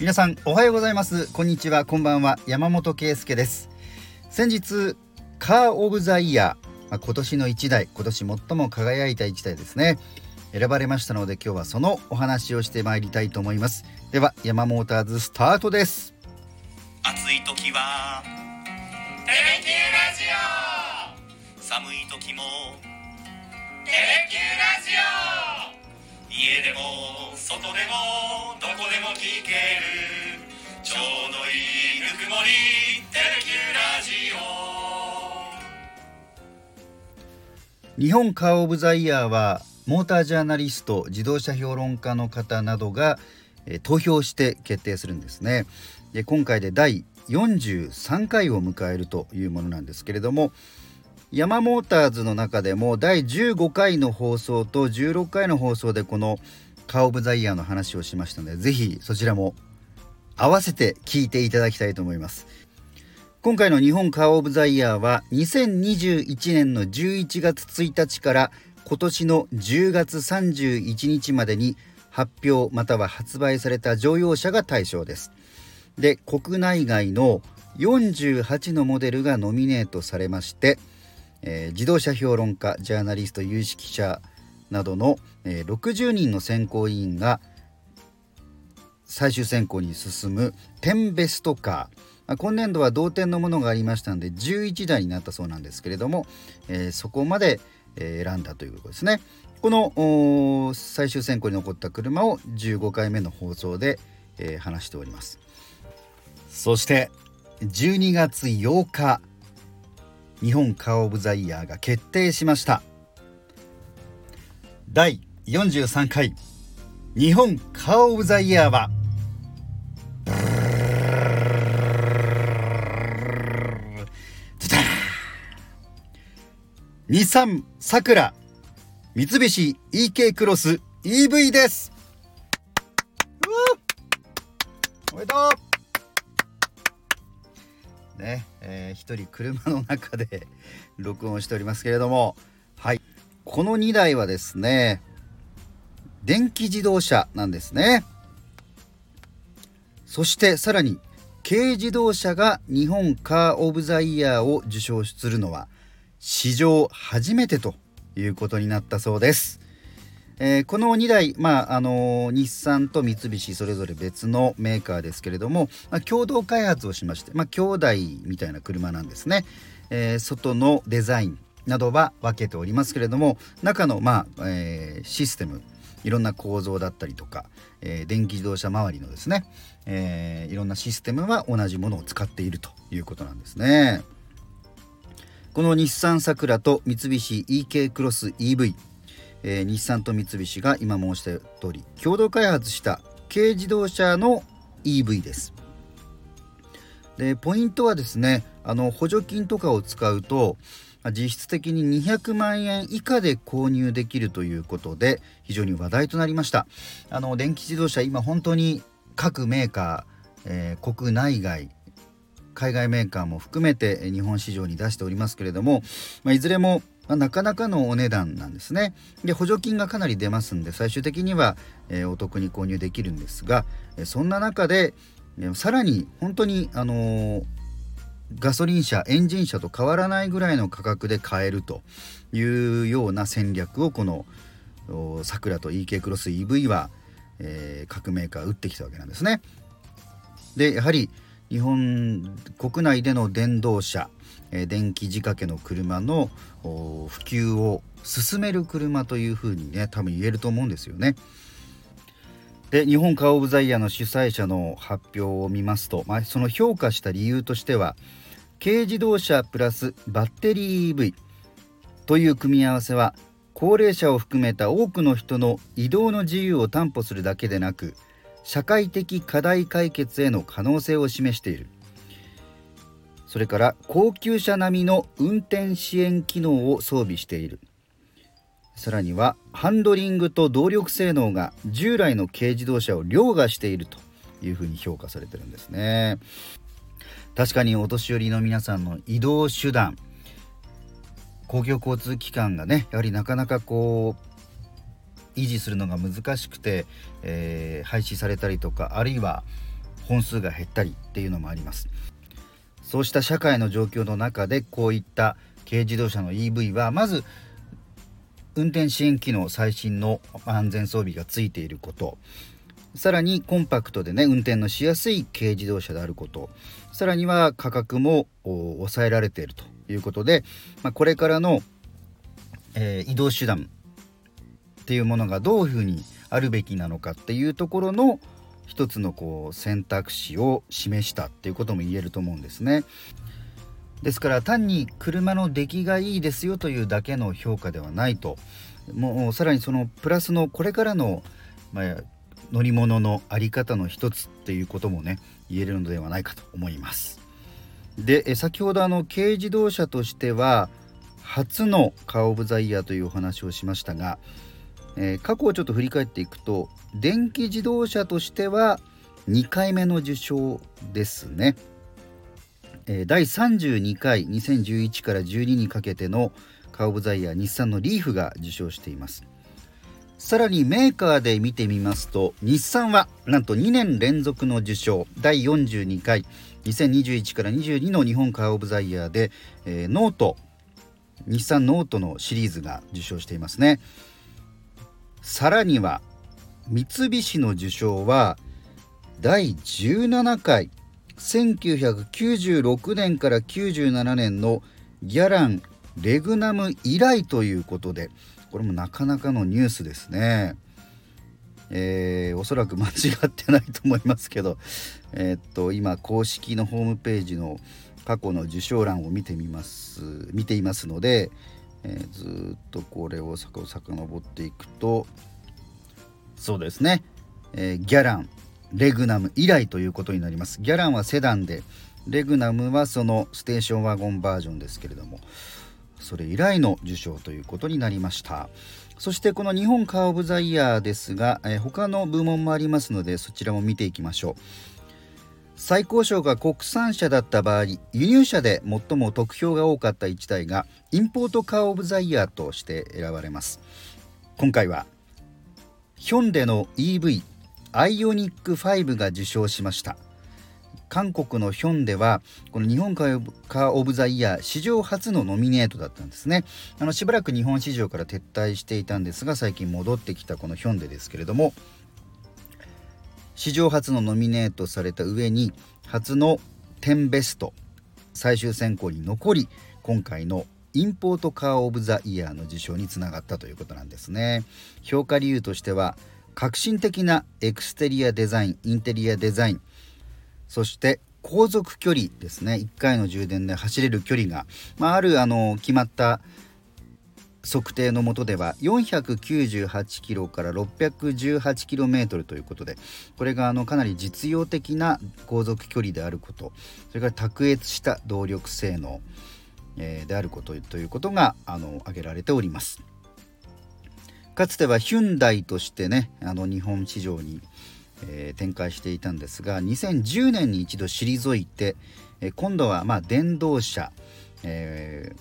皆さんおはようございます。こんにちは。こんばんは。山本圭介です。先日カーオブザイヤー、まあ、今年の一台。今年最も輝いた一台ですね。選ばれましたので今日はそのお話をしてまいりたいと思います。では山モーターズスタートです。暑い時はテレキューラジオ。寒い時もテレキューラジオ。家でも外でもどこでも聞ける。ちょうどいいぬくもりテレキューラジオ。日本カーオブザイヤーはモータージャーナリスト自動車評論家の方などが、えー投票して決定するんですね。で今回で第43回を迎えるというものなんですけれどもヤマモーターズの中でも第15回の放送と16回の放送でこのカーオブザイヤーの話をしましたのでぜひそちらも合わせて聞いていただきたいと思います。今回の日本カーオブザイヤーは2021年の11月1日から今年の10月31日までに発表または発売された乗用車が対象です。で国内外の48のモデルがノミネートされまして、えー自動車評論家ジャーナリスト有識者などの、えー60人の選考委員が最終選考に進む10ベストカー今年度は同点のものがありましたので11台になったそうなんですけれども、えーそこまで、選んだということですね。この最終選考に残った車を15回目の放送で、えー話しております。そして12月8日日本カーオブザイヤーが決定しました。第43回日本カーオブザイヤーは日産さくら三菱 EK クロス EV です。おめでとう。ねえー一人車の中で 録音しておりますけれどもはいこの2台はですね電気自動車なんですねそしてさらに軽自動車が日本カー・オブ・ザ・イヤーを受賞するのは史上初めてということになったそうです。えーこの2台、まああのー日産と三菱それぞれ別のメーカーですけれども、まあ、共同開発をしまして、まあ、兄弟みたいな車なんですね、えー外のデザインなどは分けておりますけれども中の、まあえーシステムいろんな構造だったりとか、えー電気自動車周りのですね、えーいろんなシステムは同じものを使っているということなんですね。この日産サクラと三菱 EK クロス EV、えー日産と三菱が今申した通り共同開発した軽自動車の EV です。でポイントはですねあの補助金とかを使うと実質的に200万円以下で購入できるということで非常に話題となりましたあの電気自動車今本当に各メーカー、えー国内外海外メーカーも含めて日本市場に出しておりますけれども、まあ、いずれもまあなかなかのお値段なんですねで補助金がかなり出ますんで最終的には、えーお得に購入できるんですがえそんな中でえーさらに本当にあのーガソリン車エンジン車と変わらないぐらいの価格で買えるというような戦略をこのおサクラと EK クロス EV は、えー各メーカー打ってきたわけなんですね。でやはり日本国内での電動車、え電気仕掛けの車の普及を進める車というふうにね多分言えると思うんですよね。で日本カー・オブ・ザ・イヤーの主催者の発表を見ますと、まあ、その評価した理由としては軽自動車プラスバッテリー EV という組み合わせは高齢者を含めた多くの人の移動の自由を担保するだけでなく社会的課題解決への可能性を示している。それから高級車並みの運転支援機能を装備している。さらにはハンドリングと動力性能が従来の軽自動車を凌駕しているというふうに評価されてるんですね。確かにお年寄りの皆さんの移動手段公共交通機関がねやはりなかなかこう維持するのが難しくて、えー廃止されたりとかあるいは本数が減ったりっていうのもあります。そうした社会の状況の中でこういった軽自動車の EV はまず運転支援機能最新の安全装備がついていること。さらにコンパクトでね運転のしやすい軽自動車であること。さらには価格も抑えられているということで、まあ、これからの、えー、移動手段っていうものがどういうふうにあるべきなのかっていうところの一つのこう選択肢を示したっていうことも言えると思うんですね。ですから単に車の出来がいいですよというだけの評価ではないともうさらにそのプラスのこれからの、まあ、乗り物の在り方の一つっていうこともね言えるのではないかと思います。で先ほどあの軽自動車としては初のカー・オブ・ザ・イヤーというお話をしましたが、えー、過去をちょっと振り返っていくと電気自動車としては2回目の受賞ですね。えー、第32回2011から12にかけてのカー・オブ・ザ・イヤー日産のリーフが受賞しています。さらにメーカーで見てみますと日産はなんと2年連続の受賞第42回2021から22の日本カー・オブ・ザ・イヤーで、えー、ノート日産ノートのシリーズが受賞していますねさらには三菱の受賞は第17回1996年から97年のギャラン・レグナム以来ということでこれもなかなかのニュースですね。えー、おそらく間違ってないと思いますけど、えー、っと今公式のホームページの過去の受賞欄を見てみます見ていますので、えー、ずっとこれをさかのぼっていくとそうですね、えー、ギャランレグナム以来ということになります。ギャランはセダンでレグナムはそのステーションワゴンバージョンですけれどもそれ以来の受賞ということになりました。そしてこの日本カー・オブ・ザ・イヤーですが、えー、他の部門もありますのでそちらも見ていきましょう最高賞が国産車だった場合輸入車で最も得票が多かった1台がインポートカー・オブ・ザ・イヤーとして選ばれます。今回はヒョンデの EV アイオニック5が受賞しました。韓国のヒョンデはこの日本カー・オブ・ザ・イヤー史上初のノミネートだったんですね。あのしばらく日本市場から撤退していたんですが最近戻ってきたこのヒョンデですけれども史上初のノミネートされた上に初の10ベスト最終選考に残り今回のインポートカー・オブ・ザ・イヤーの受賞につながったということなんですね。評価理由としては革新的なエクステリアデザインインテリアデザインそして航続距離ですね。1回の充電で走れる距離が、まあ、あるあの決まった測定のもとでは498キロから618キロメートルということでこれがあのかなり実用的な航続距離であることそれから卓越した動力性能、えー、であることということがあの挙げられております。かつてはヒュンダイとしてねあの日本市場にえー、展開していたんですが2010年に一度退いて、えー、今度はまあ電動車、えー、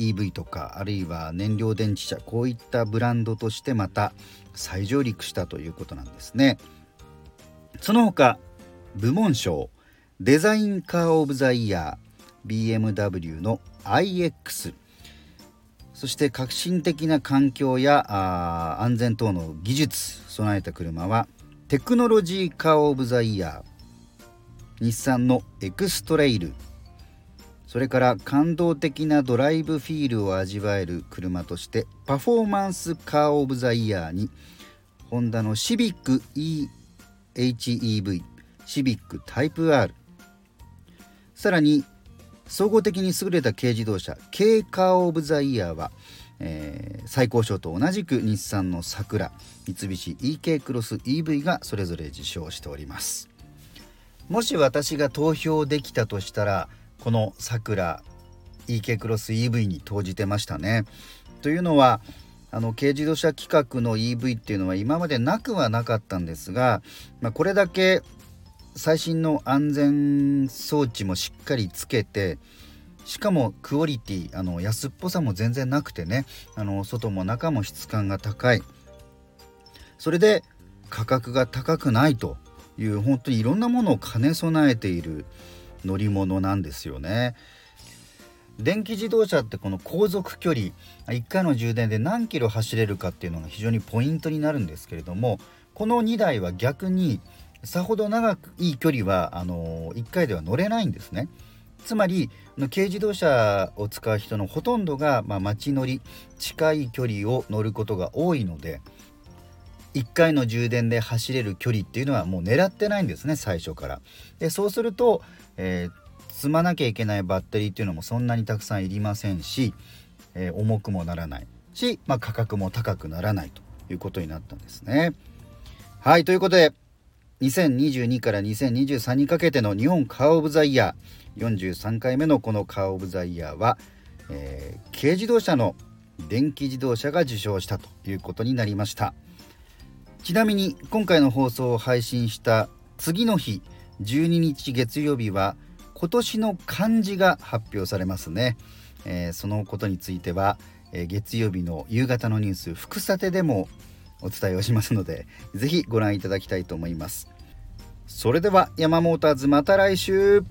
EV とかあるいは燃料電池車こういったブランドとしてまた再上陸したということなんですね。その他部門賞デザインカー・オブ・ザ・イヤー BMW の iX そして革新的な環境や安全等の技術備えた車はテクノロジーカー・オブ・ザ・イヤー日産のエクストレイルそれから感動的なドライブフィールを味わえる車としてパフォーマンスカー・オブ・ザ・イヤーにホンダのシビック EHEV シビックタイプ R さらに総合的に優れた軽自動車軽カー・オブ・ザ・イヤーはえー、最高賞と同じく日産の桜三菱 EK クロス EV がそれぞれ受賞しております。もし私が投票できたとしたらこの桜 EK クロス EV に投じてましたね。というのはあの軽自動車規格の EV っていうのは今までなくはなかったんですが、まあ、これだけ最新の安全装置もしっかりつけてしかもクオリティあの安っぽさも全然なくてねあの外も中も質感が高い。それで価格が高くないという本当にいろんなものを兼ね備えている。乗り物なんですよね。電気自動車ってこの航続距離1回の充電で何キロ走れるかっていうのが非常にポイントになるんですけれどもこの2台は逆にさほど長くいい距離はあの1回では乗れないんですね。つまり軽自動車を使う人のほとんどが、まあ、街乗り近い距離を乗ることが多いので1回の充電で走れる距離っていうのはもう狙ってないんですね最初から。でそうすると、えー、積まなきゃいけないバッテリーっていうのもそんなにたくさんいりませんし、えー、重くもならないし、まあ、価格も高くならないということになったんですね。はいということで2022から2023にかけての日本カー・オブ・ザ・イヤー43回目のこのカー・オブ・ザ・イヤーは、えー、軽自動車の電気自動車が受賞したということになりましたちなみに今回の放送を配信した次の日12日月曜日は今年の漢字が発表されますね、えー、そのことについては、えー、月曜日の夕方のニュース福さてでもお伝えをしますので是非ご覧いただきたいと思います。それでは山モーターズまた来週。